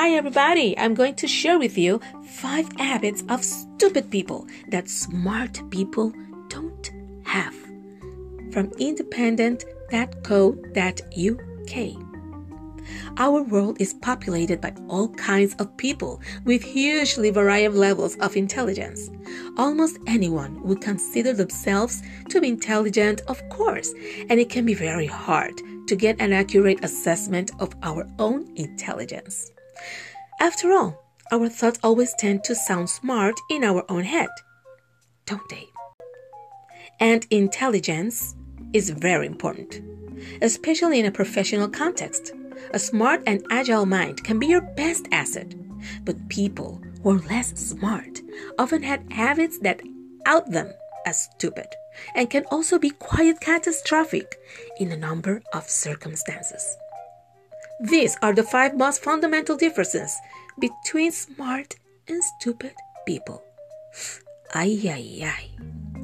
Hi, everybody. I'm going to share with you five habits of stupid people that smart people don't have. From independent.co.uk. Our world is populated by all kinds of people with hugely varied levels of intelligence. Almost anyone would consider themselves to be intelligent, of course, and it can be very hard to get an accurate assessment of our own intelligence. After all, our thoughts always tend to sound smart in our own head, don't they? And intelligence is very important, especially in a professional context. A smart and agile mind can be your best asset, but people who are less smart often have habits that out them as stupid and can also be quite catastrophic in a number of circumstances. These are the five most fundamental differences between smart and stupid people. Ay, ay, ay.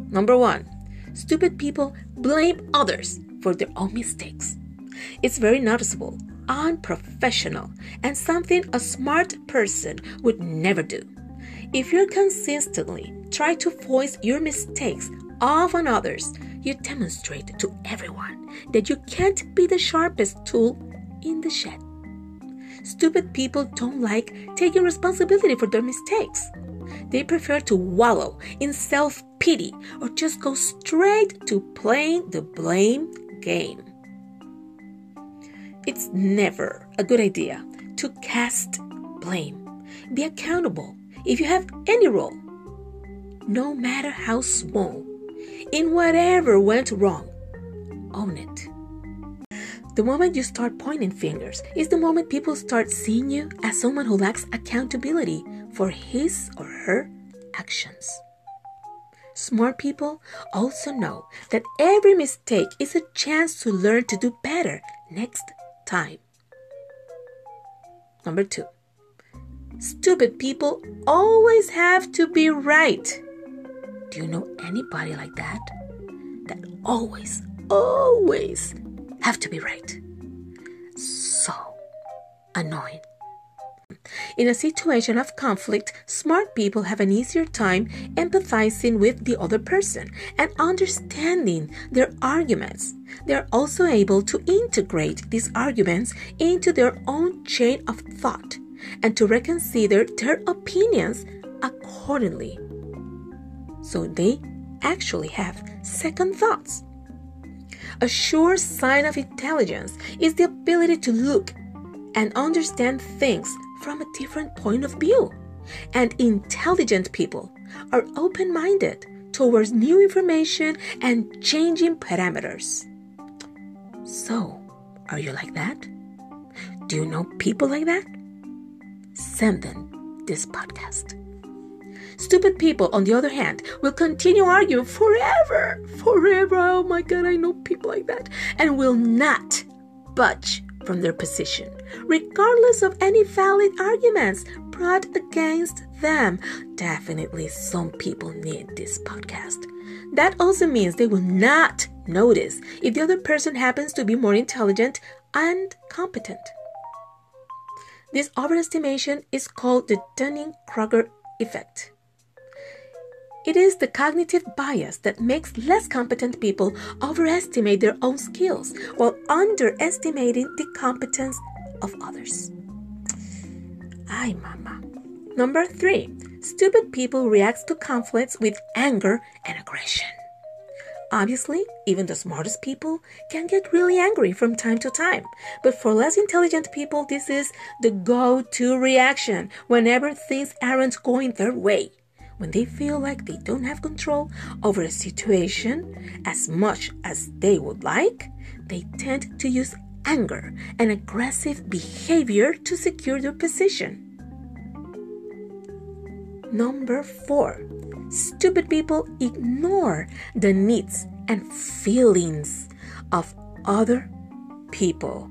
Number one, stupid people blame others for their own mistakes. It's very noticeable, unprofessional, and something a smart person would never do. If you consistently try to voice your mistakes off on others, you demonstrate to everyone that you can't be the sharpest tool in the shed. Stupid people don't like taking responsibility for their mistakes. They prefer to wallow in self pity or just go straight to playing the blame game. It's never a good idea to cast blame. Be accountable if you have any role, no matter how small, in whatever went wrong. Own it. The moment you start pointing fingers is the moment people start seeing you as someone who lacks accountability for his or her actions. Smart people also know that every mistake is a chance to learn to do better next time. Number two, stupid people always have to be right. Do you know anybody like that? That always, always have to be right. So annoying. In a situation of conflict, smart people have an easier time empathizing with the other person and understanding their arguments. They are also able to integrate these arguments into their own chain of thought and to reconsider their opinions accordingly. So they actually have second thoughts. A sure sign of intelligence is the ability to look and understand things from a different point of view. And intelligent people are open minded towards new information and changing parameters. So, are you like that? Do you know people like that? Send them this podcast. Stupid people, on the other hand, will continue arguing forever, forever. Oh my God, I know people like that, and will not budge from their position, regardless of any valid arguments brought against them. Definitely, some people need this podcast. That also means they will not notice if the other person happens to be more intelligent and competent. This overestimation is called the Dunning Kruger effect. It is the cognitive bias that makes less competent people overestimate their own skills while underestimating the competence of others. Ay, mama. Number three, stupid people react to conflicts with anger and aggression. Obviously, even the smartest people can get really angry from time to time. But for less intelligent people, this is the go to reaction whenever things aren't going their way when they feel like they don't have control over a situation as much as they would like, they tend to use anger and aggressive behavior to secure their position. Number four, stupid people ignore the needs and feelings of other people.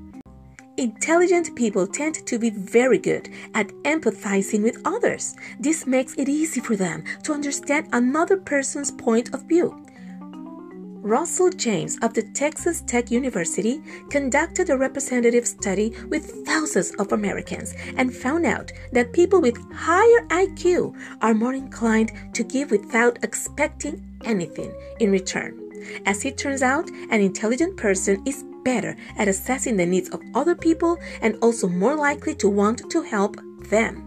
Intelligent people tend to be very good at empathizing with others. This makes it easy for them to understand another person's point of view. Russell James of the Texas Tech University conducted a representative study with thousands of Americans and found out that people with higher IQ are more inclined to give without expecting anything in return. As it turns out, an intelligent person is better at assessing the needs of other people and also more likely to want to help them.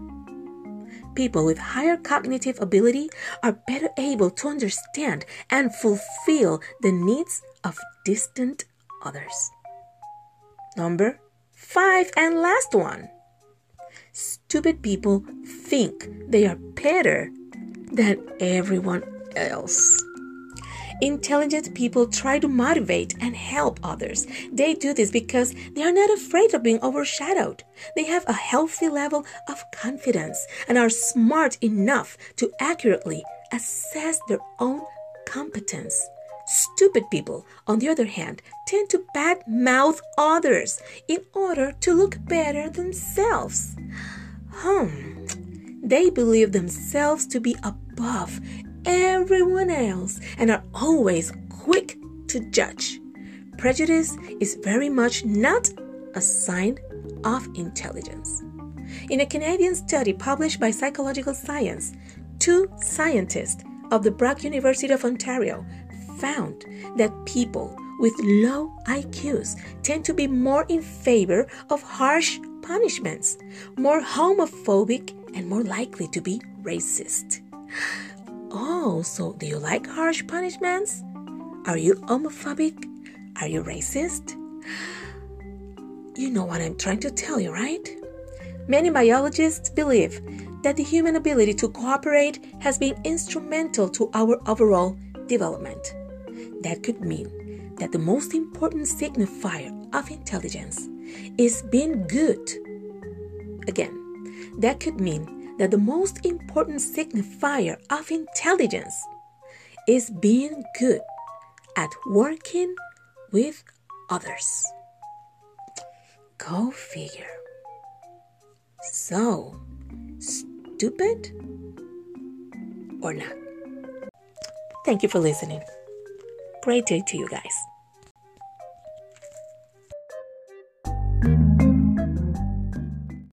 People with higher cognitive ability are better able to understand and fulfill the needs of distant others. Number five and last one. Stupid people think they are better than everyone else. Intelligent people try to motivate and help others. They do this because they are not afraid of being overshadowed. They have a healthy level of confidence and are smart enough to accurately assess their own competence. Stupid people, on the other hand, tend to badmouth others in order to look better themselves. Hmm. They believe themselves to be above everyone else and are always quick to judge. Prejudice is very much not a sign of intelligence. In a Canadian study published by Psychological Science, two scientists of the Brock University of Ontario found that people with low IQs tend to be more in favor of harsh punishments, more homophobic, and more likely to be racist. Oh, so do you like harsh punishments? Are you homophobic? Are you racist? You know what I'm trying to tell you, right? Many biologists believe that the human ability to cooperate has been instrumental to our overall development. That could mean that the most important signifier of intelligence is being good. Again, that could mean that the most important signifier of intelligence is being good at working with others. Go figure. So, stupid or not? Thank you for listening. Great day to you guys.